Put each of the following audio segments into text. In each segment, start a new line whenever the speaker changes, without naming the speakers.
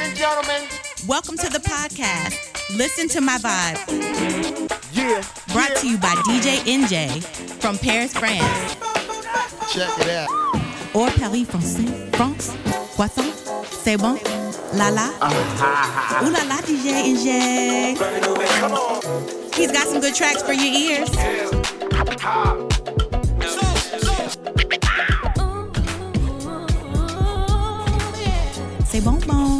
Ladies and gentlemen,
welcome to the podcast. Listen to my vibe.
Yeah.
Brought
yeah.
to you by DJ Enjay from Paris, France.
Check it out.
Or Paris France. France, Poisson, c'est bon, la la. Uh-huh. Ooh la la, DJ Enjay. Come on. He's got some good tracks for your ears. Yeah. c'est bon, bon.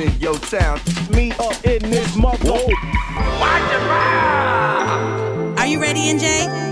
in your town. Me up in this mother.
Watch Are you ready,
Enjay?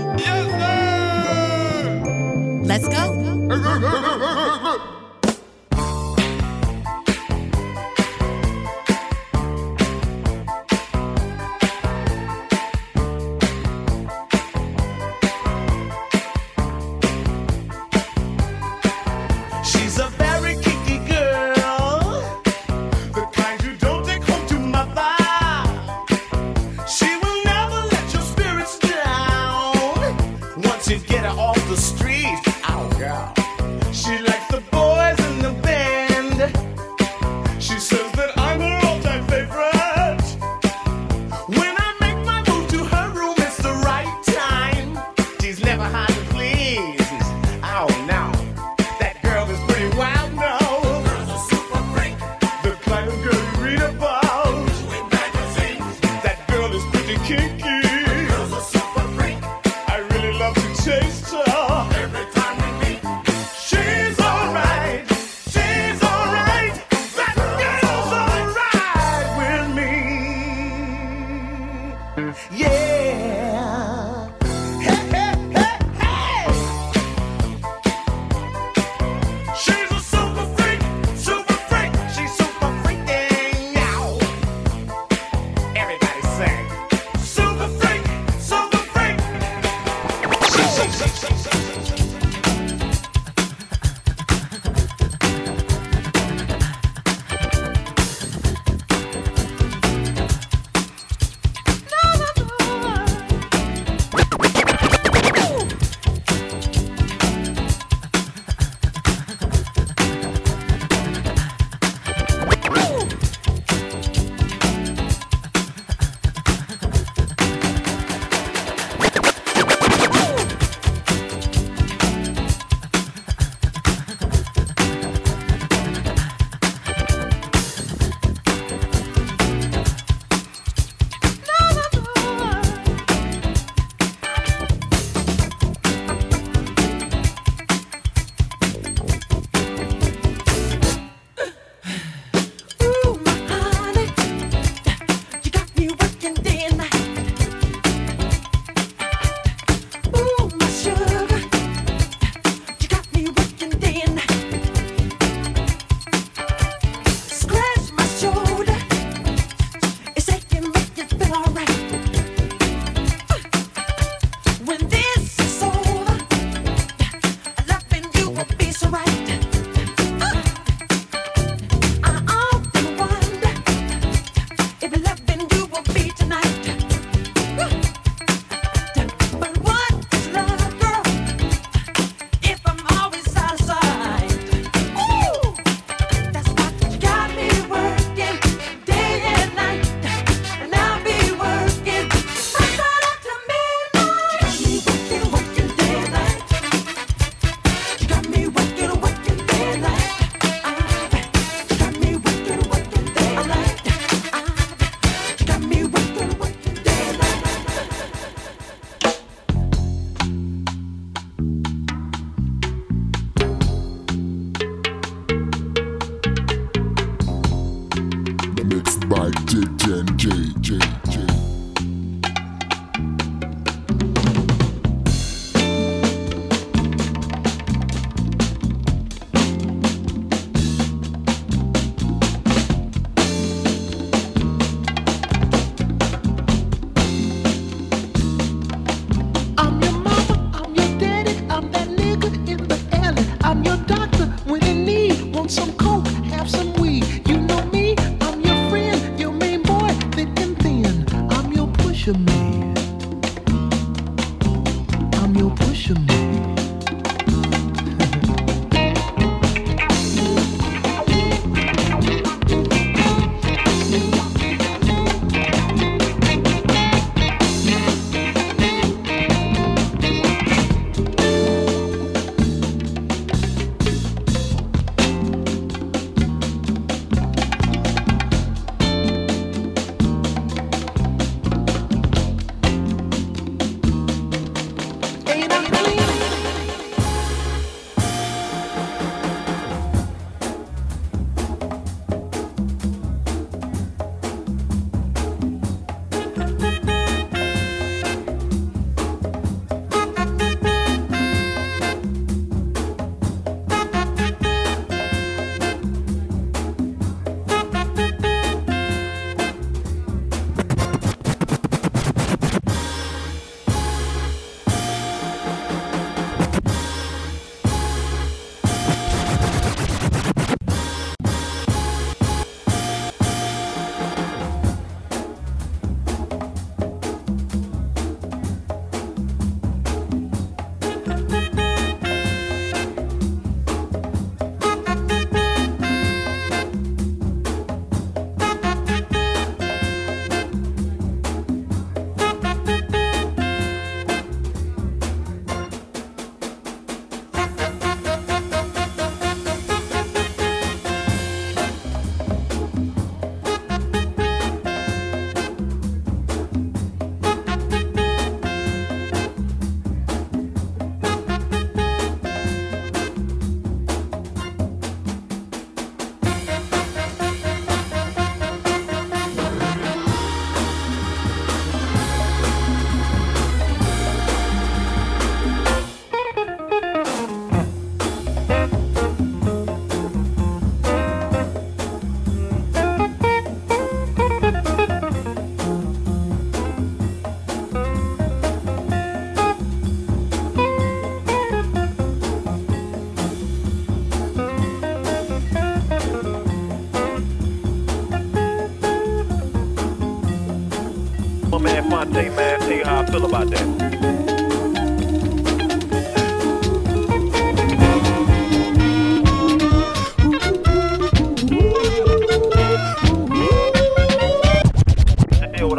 feel
about that?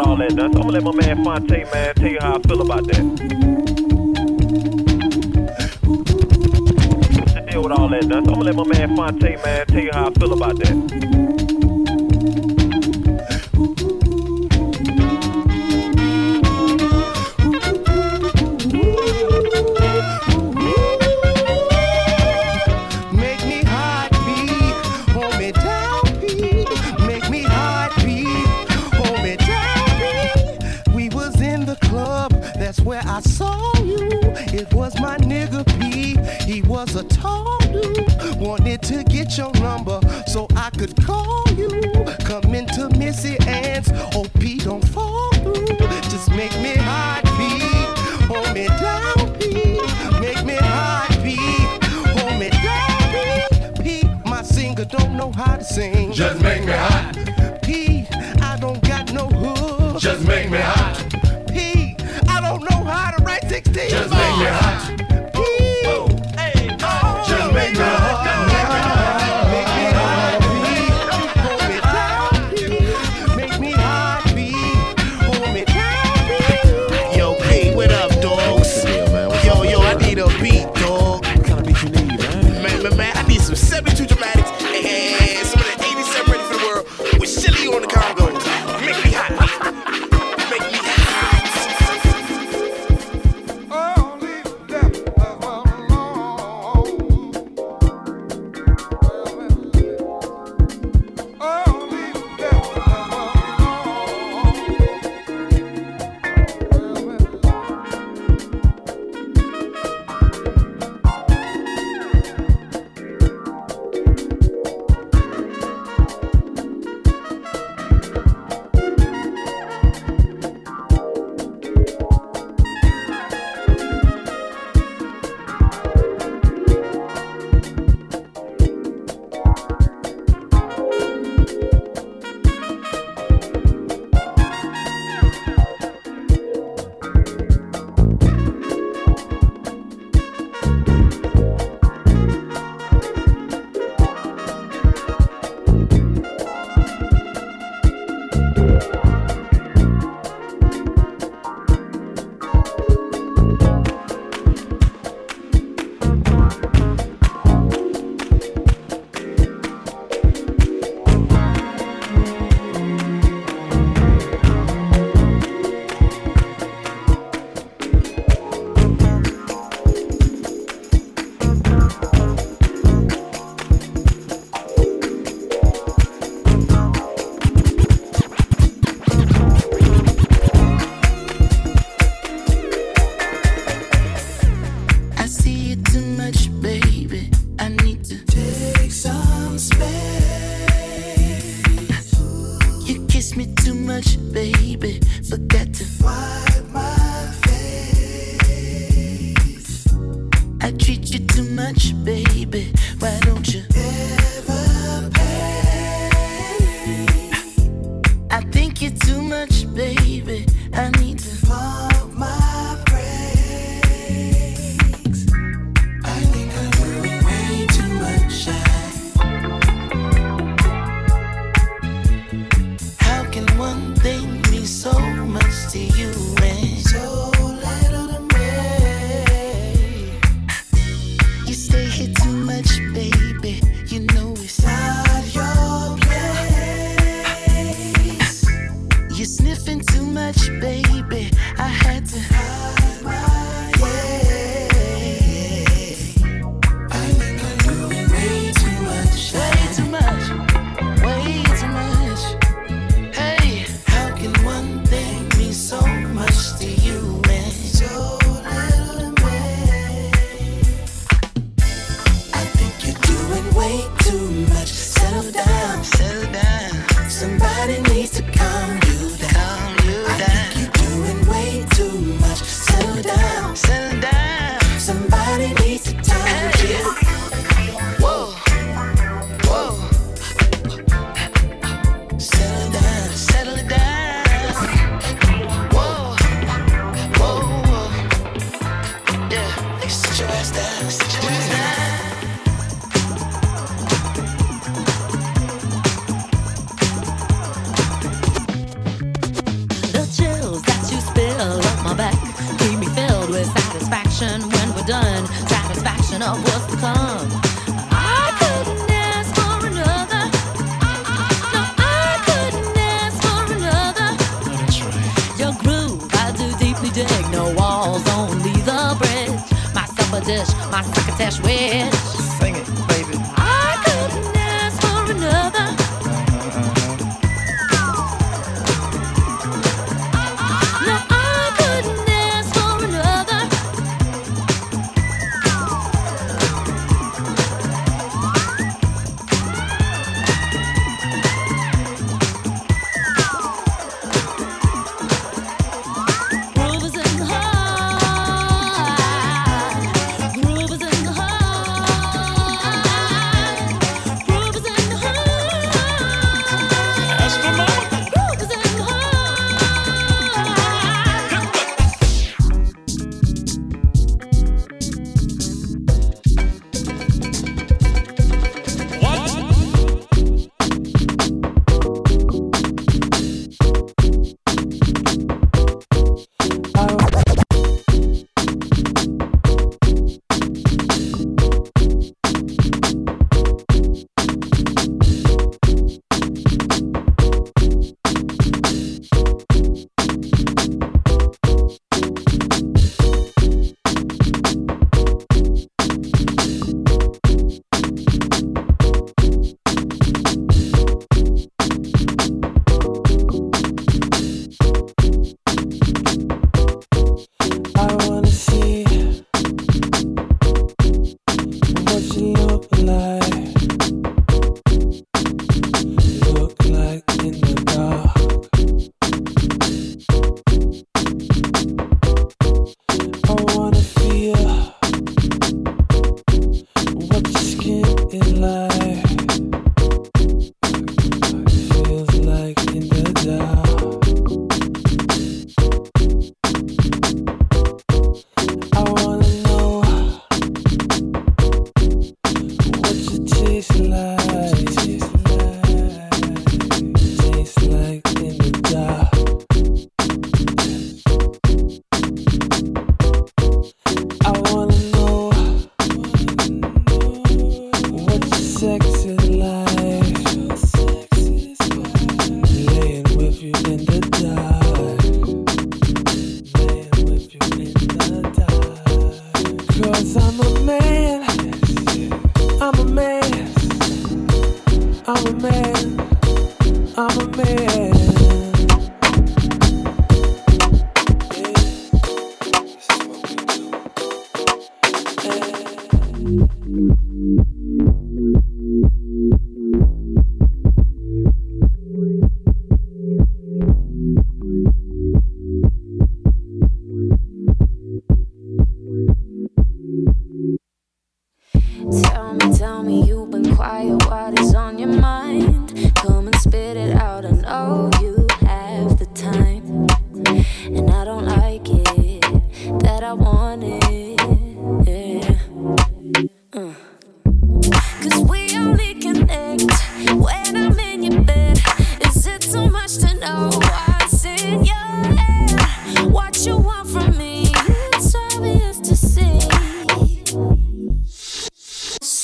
all that. I'm gonna let my man Phonte, man, tell you how I feel about that. Deal with all that. Done. I'm gonna let my man Phonte, man, tell you how I feel about that.
cold.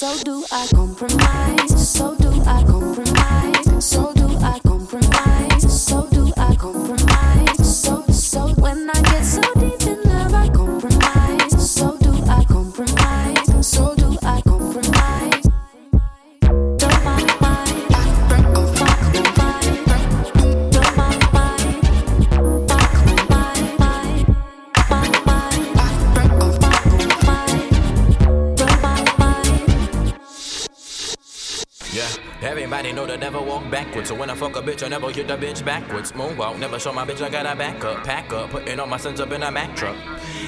so
do I compromise, so do I compromise. So when I fuck
a bitch, I never hit the bitch backwards. Moonwalk, never show my bitch I got a backup. Pack up, putting all my sins up in a Mack truck.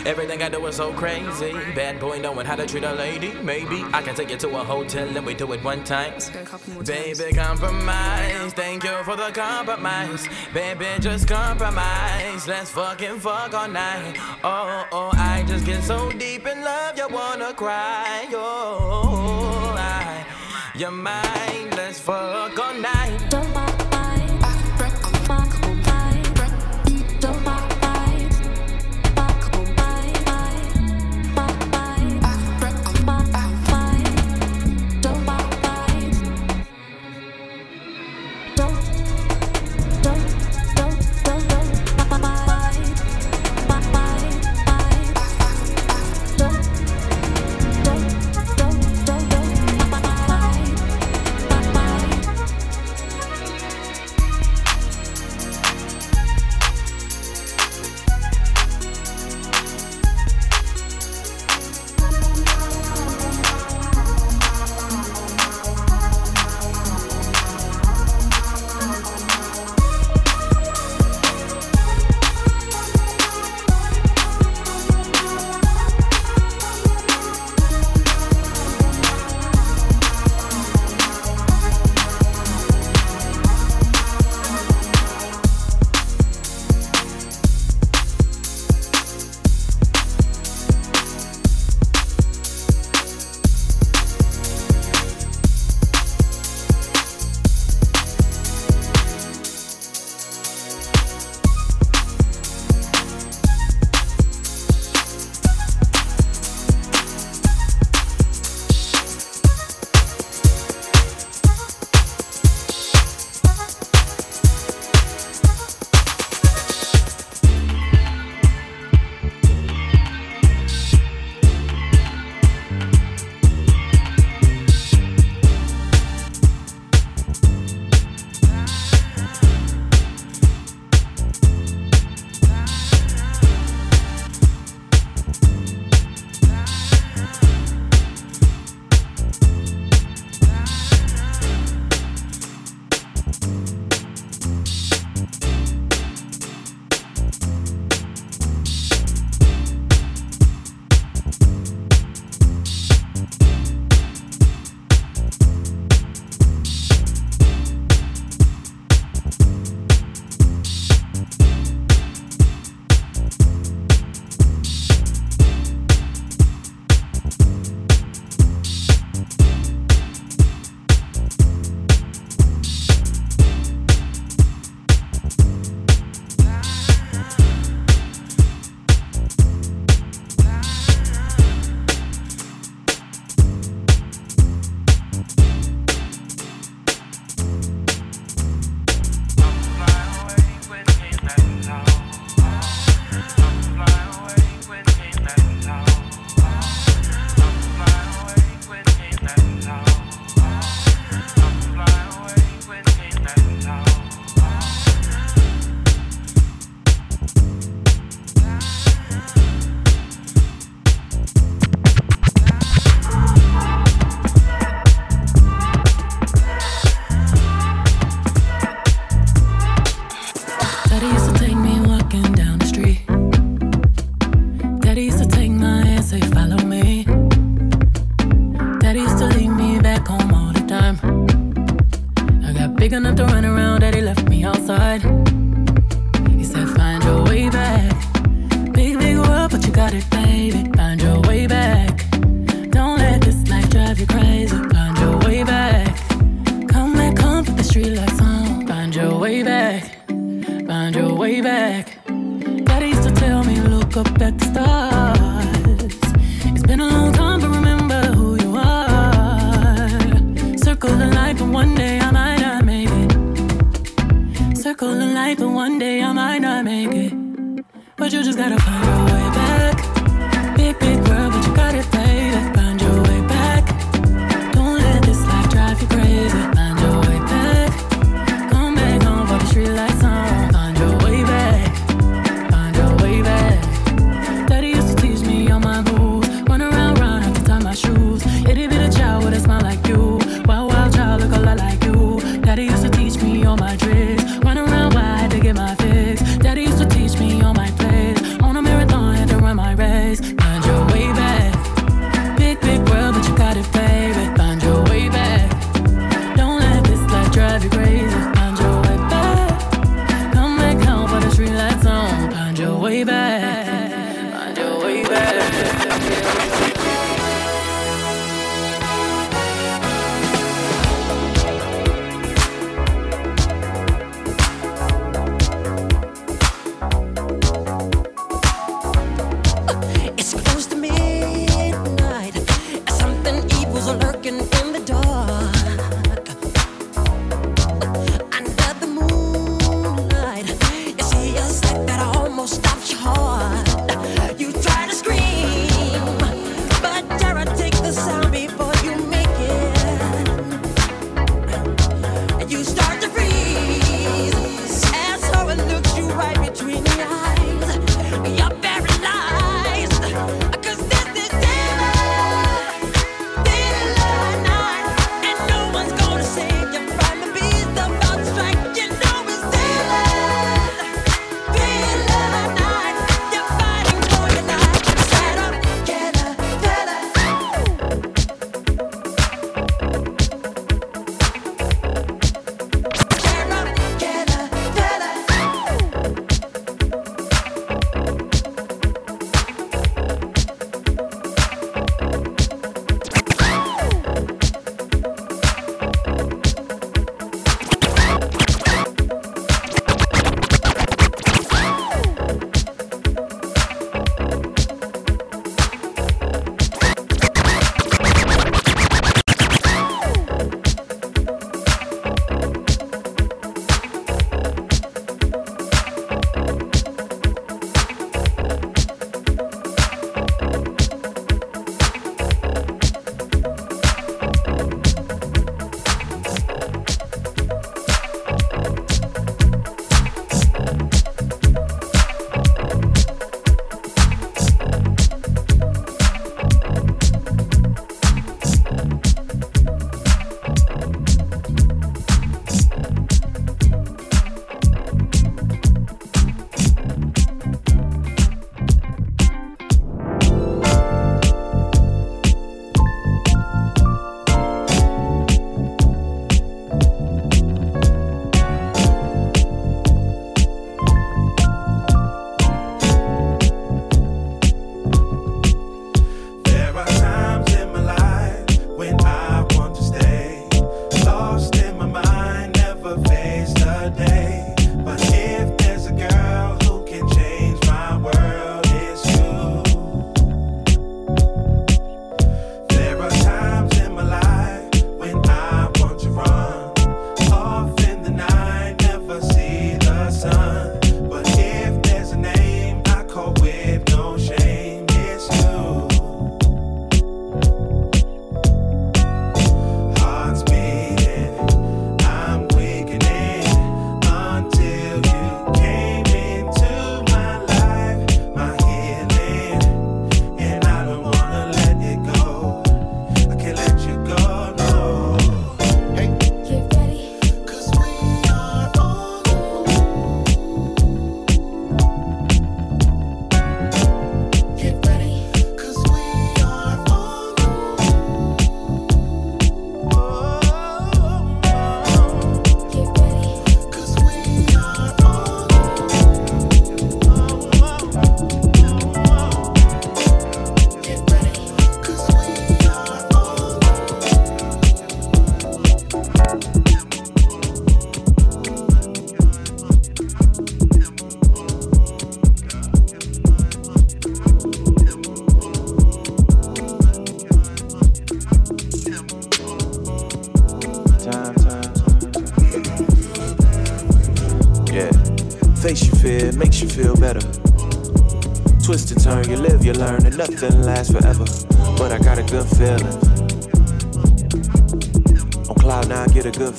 Everything I do is so crazy. Bad boy knowing how to treat a lady. Maybe I can take you to a hotel and we do it one time. Baby, compromise. Thank you for the compromise. Baby, just compromise. Let's fucking fuck all night. Oh, oh, I just get so deep in love, you wanna cry. Oh, I, you're mine fuck all night.
big enough to run around that he left me outside. He said, Find your way back. Big, big world, but you got it, baby. Find your way back. Don't let this life drive you crazy. Find your way back. Come back home for the street light song. Find your way back. Find your way back. Daddy used to tell me, Look up at the stars. One day I might not make it, but you just gotta find a way.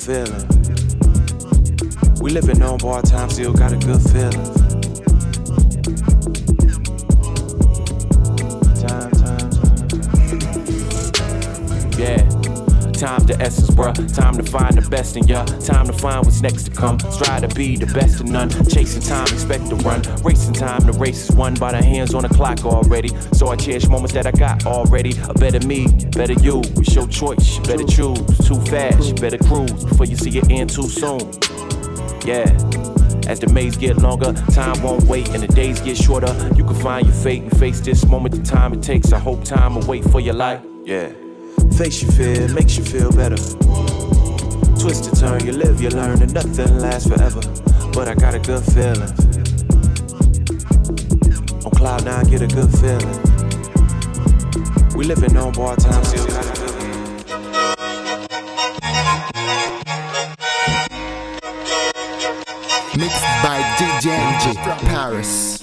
Feeling. We living on bar time, still got a good feeling. In ya. Time to find what's next to come. Strive to be the best of none. Chasing time, expect to run. Racing time, the race is won by the hands on the clock already. So I cherish moments that I got already. A better me, better you. It's your choice, you better choose. Too fast, better cruise before you see it end too soon. Yeah. As the maze get longer, time won't wait and the days get shorter. You can find your fate and face this moment the time it takes. I hope time will wait for your life. Yeah. Face your fear, makes you feel better. Twist and turn, you live, you learn, and nothing lasts forever. But I got a good feeling. On cloud nine, get a good feeling. We living on bar time, still got a good
Mixed by DJ Paris.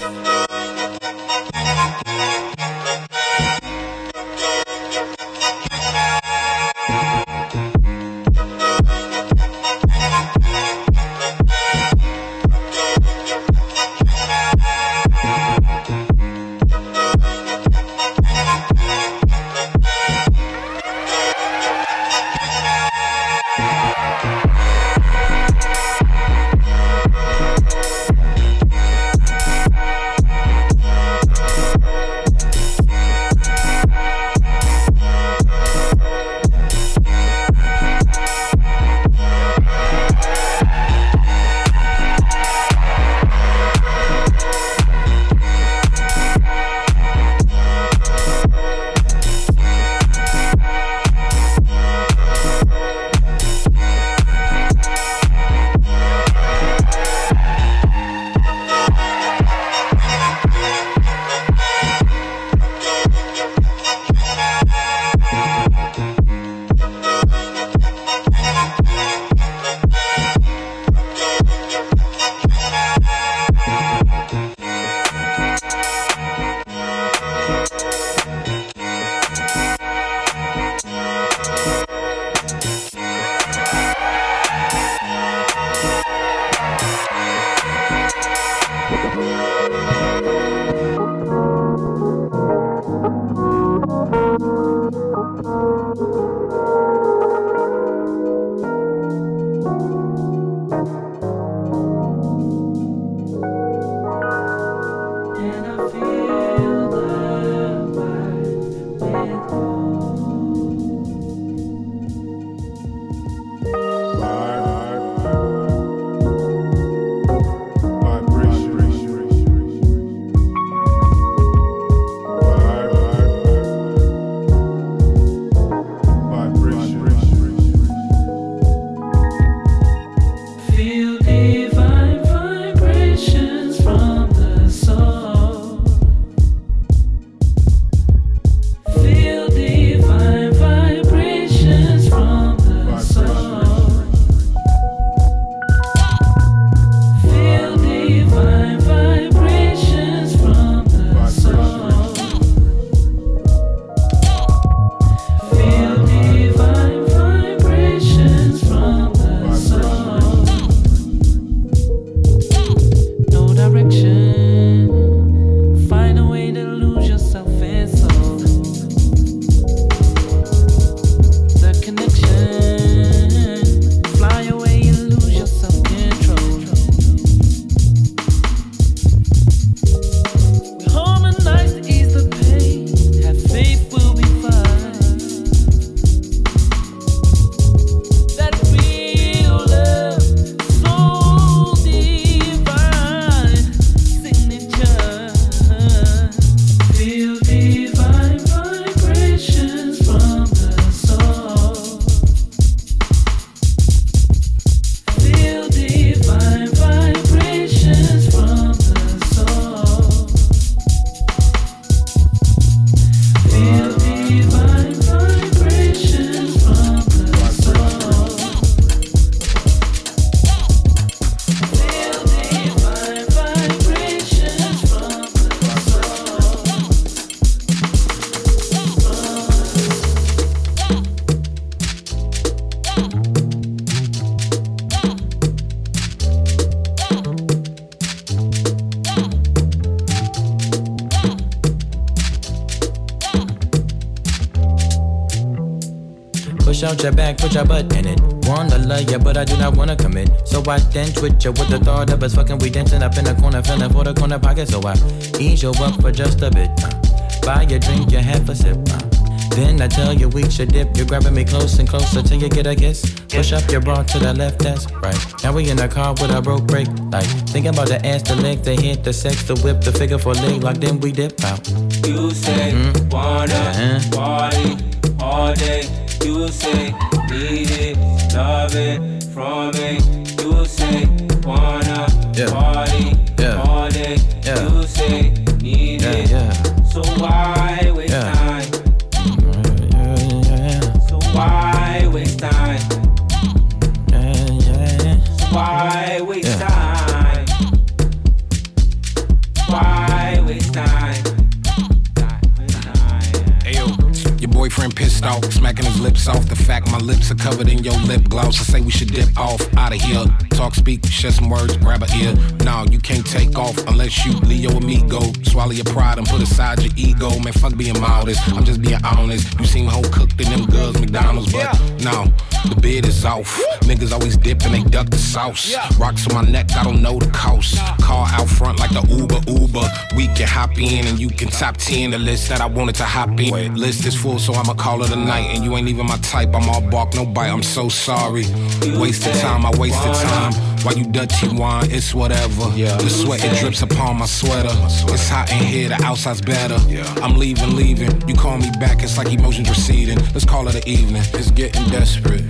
Out your back, put your butt in it. Wanna love ya, but I do not wanna commit. So I then twitch ya with the thought of us fucking. We dancing up in the corner, feeling for the corner pocket. So I ease you up for just a bit. Uh, buy your drink, you half a sip. Uh, then I tell you we should dip. You're grabbing me close and closer till you get a kiss. Push up your bra to the left, that's right. Now we in the car with a broke brake light. Thinking about the ass, the leg, the hit, the sex, the whip, the figure for leg lock. Then we dip out.
You say wanna
Uh-huh.
party all day. You say need it, love it from me. You say wanna
Yeah.
party
Yeah.
all day.
Yeah.
You say need
Yeah,
it.
yeah.
So why
boyfriend pissed off, smacking his lips off. The fact my lips are covered in your lip gloss. I say we should dip off out of here. Talk, speak, share some words, grab a ear. No, you can't take off unless you Leo amigo. Swallow your pride and put aside your ego. Man, fuck being modest. I'm just being honest. You seem whole cooked in them girls McDonald's, but no, the bid is off. Niggas always dip and they duck the sauce. Rocks on my neck, I don't know the cost. Car out front like the Uber Uber. We can hop in and you can top 10 the list that I wanted to hop in. List is full, so I'ma call it a night. And you ain't even my type. I'm all bark, no bite. I'm so sorry. Wasted time, I wasted time. Why you dirty wine? It's whatever. Yeah. The sweat it drips upon my sweater. It's hot in here, the outside's better. Yeah. I'm leaving, leaving. You call me back, it's like emotions receding. Let's call it an evening. It's getting desperate.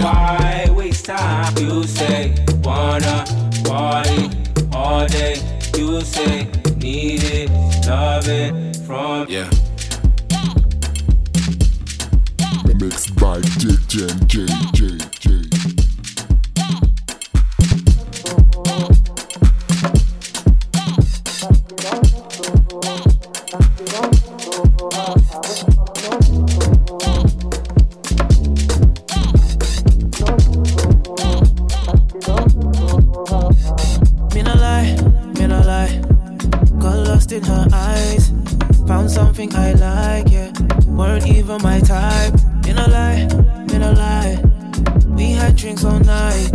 Why waste time? You say wanna party all day. You say need it, love it from
yeah.
Mixed by DJ J J
Found something I like, yeah. Weren't even my type. Me no lie, me no lie. We had drinks all night.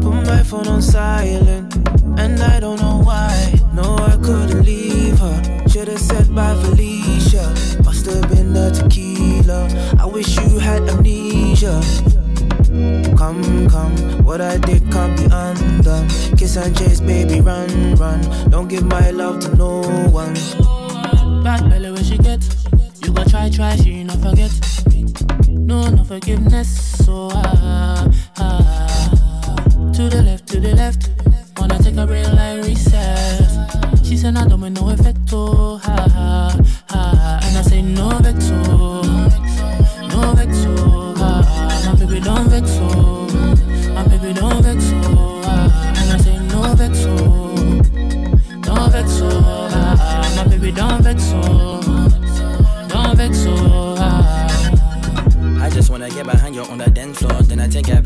Put my phone on silent, and I don't know why. No, I couldn't leave her. Should've said bye, Felicia. Must have been the tequila. I wish you had amnesia. Come, come, what I did can't be undone. Kiss and chase, baby, run, run. Don't give my love to no one.
Bad belly where she get. You go try, try, she not forget. No, no forgiveness. So ah, ah. To the left, to the left. Wanna take a real like reset. She said, I don't make no effect. Oh, ha, ha,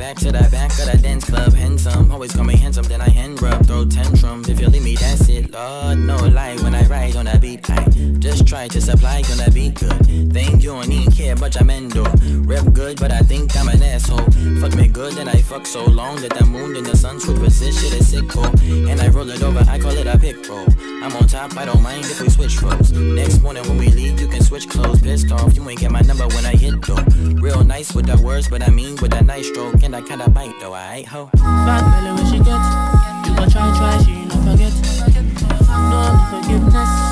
back to the back of the dance club. Handsome, always call me handsome. Then I hand rub, throw tantrums. If you leave me, that's it. Lord, no lie when I ride on the beat. I just try to supply on the beat good. Think you don't even care, but I'm endo. Rep good, but I think I'm an asshole. Fuck me good, then I fuck so long that the moon and the sun superstition is sick, oh. And I roll it over, I call it a pick roll. I'm on top, I don't mind if we switch roles. Next morning when we leave, you can switch clothes. Pissed off, you ain't get my number when I hit though. Real nice with the words, but I mean with a nice stroke. And I kinda bite though, I ho.
Bad belly when she get. You go try, try, she forget. No, no forgiveness.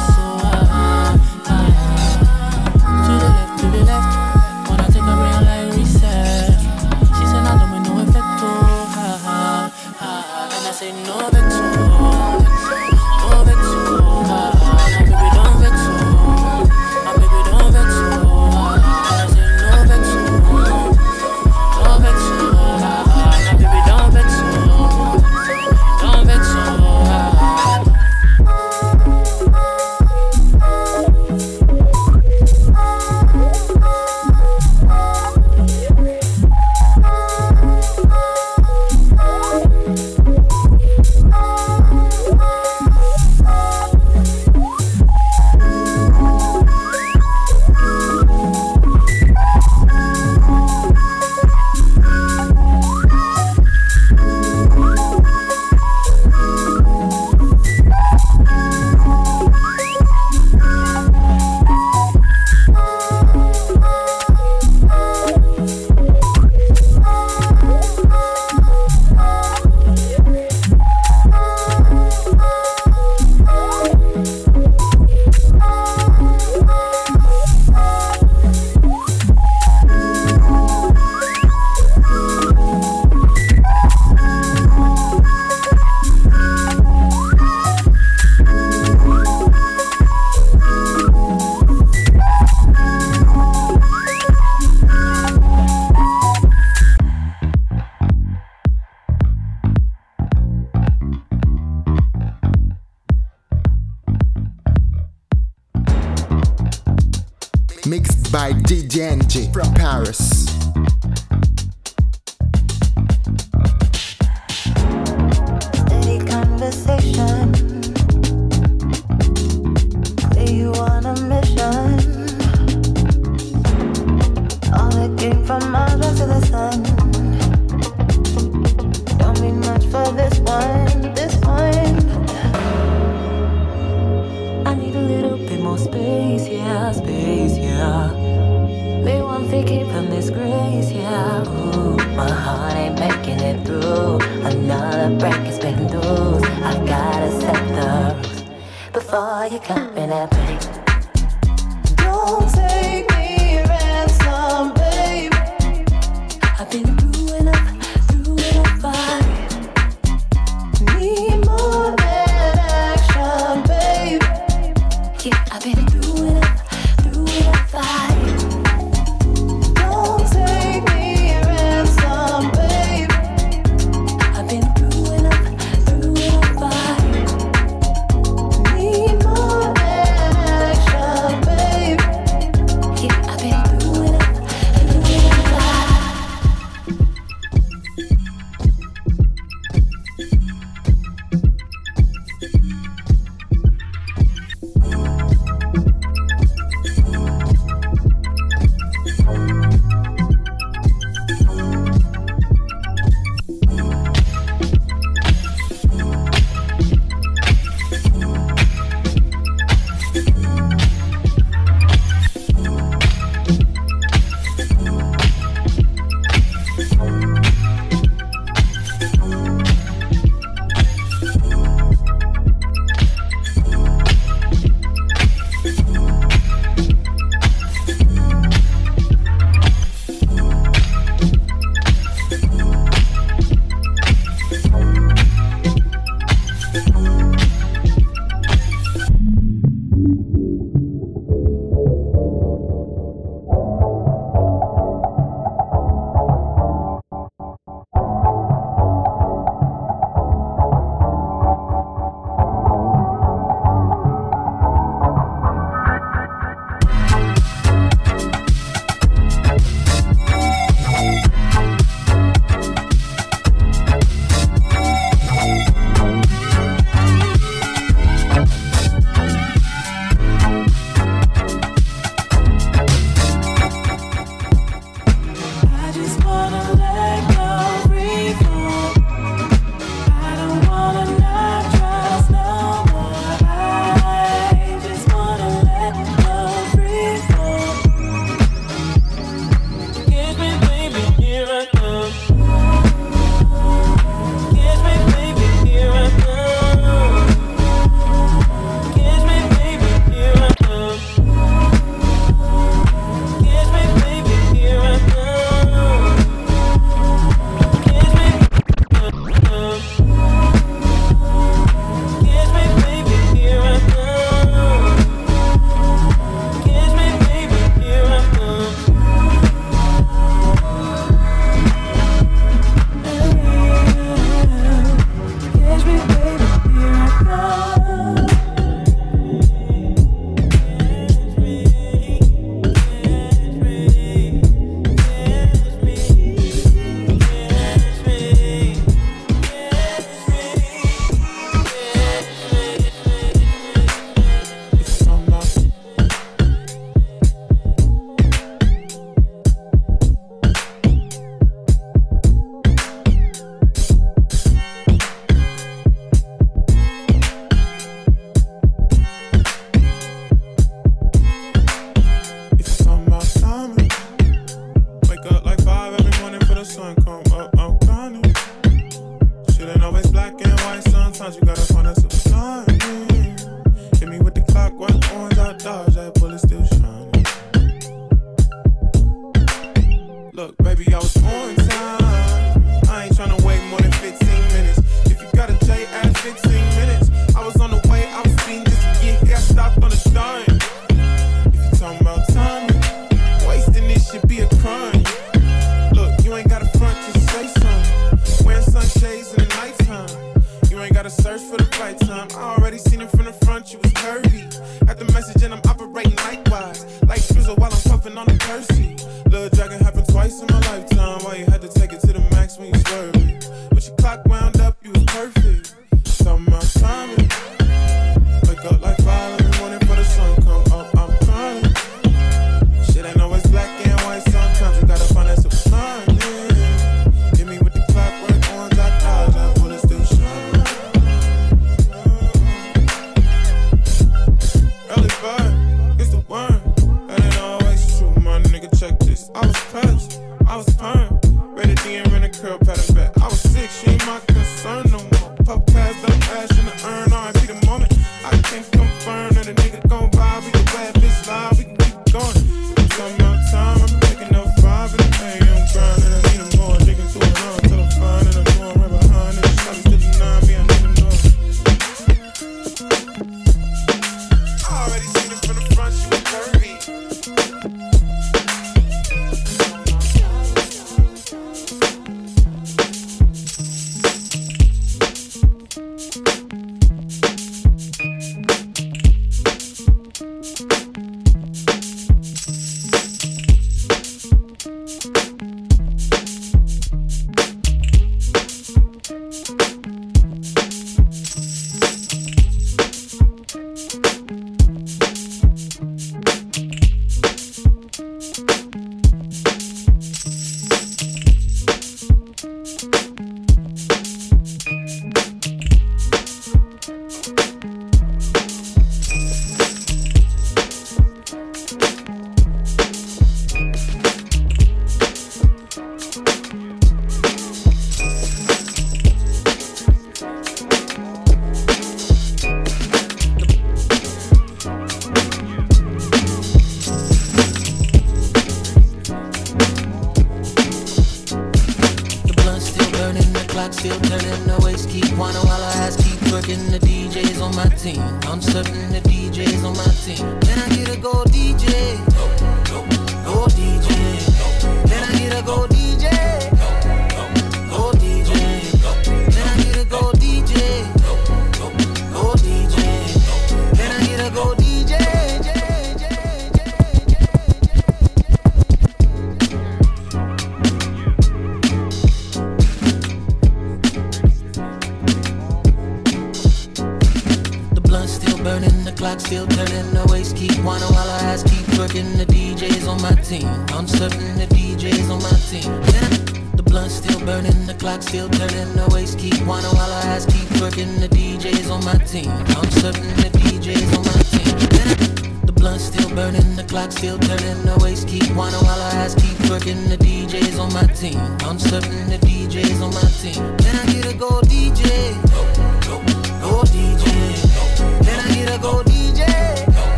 DJ from Paris.
You gotta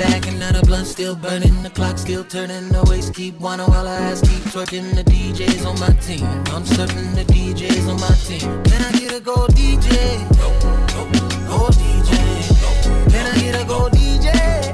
back, the
blunt still burning. The clock still turning, the waist keep whining while I ass keep twerking. The DJs on my team, I'm serving. the DJs on my team. Then I get a gold DJ, go, DJ. Then I get a gold DJ.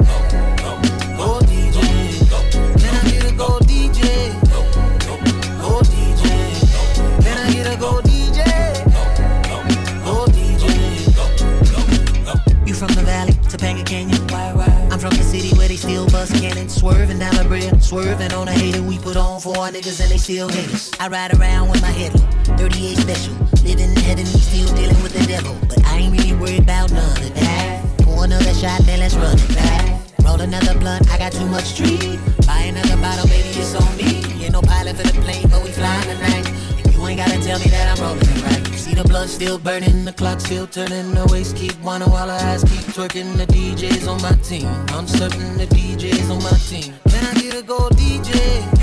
they still bust cannons, Swerving down my bridge, swerving on a hater. We put on for our niggas and they still hater. I ride around with my head on, 38 special. Living in heaven, still dealing with the devil. But I ain't really worried about none of that. Pour another shot, then let's run it back. Roll another blunt, I got too much tree. Buy another bottle, baby, it's on me. Ain't no pilot for the plane, but we fly tonight ain't gotta tell me that I'm rolling it right. See the blood still burning, the clock still turning, the waist keep whining while her eyes keep twerking. The DJ's on my team, I'm certain the DJ's on my team. Can I get a gold DJ?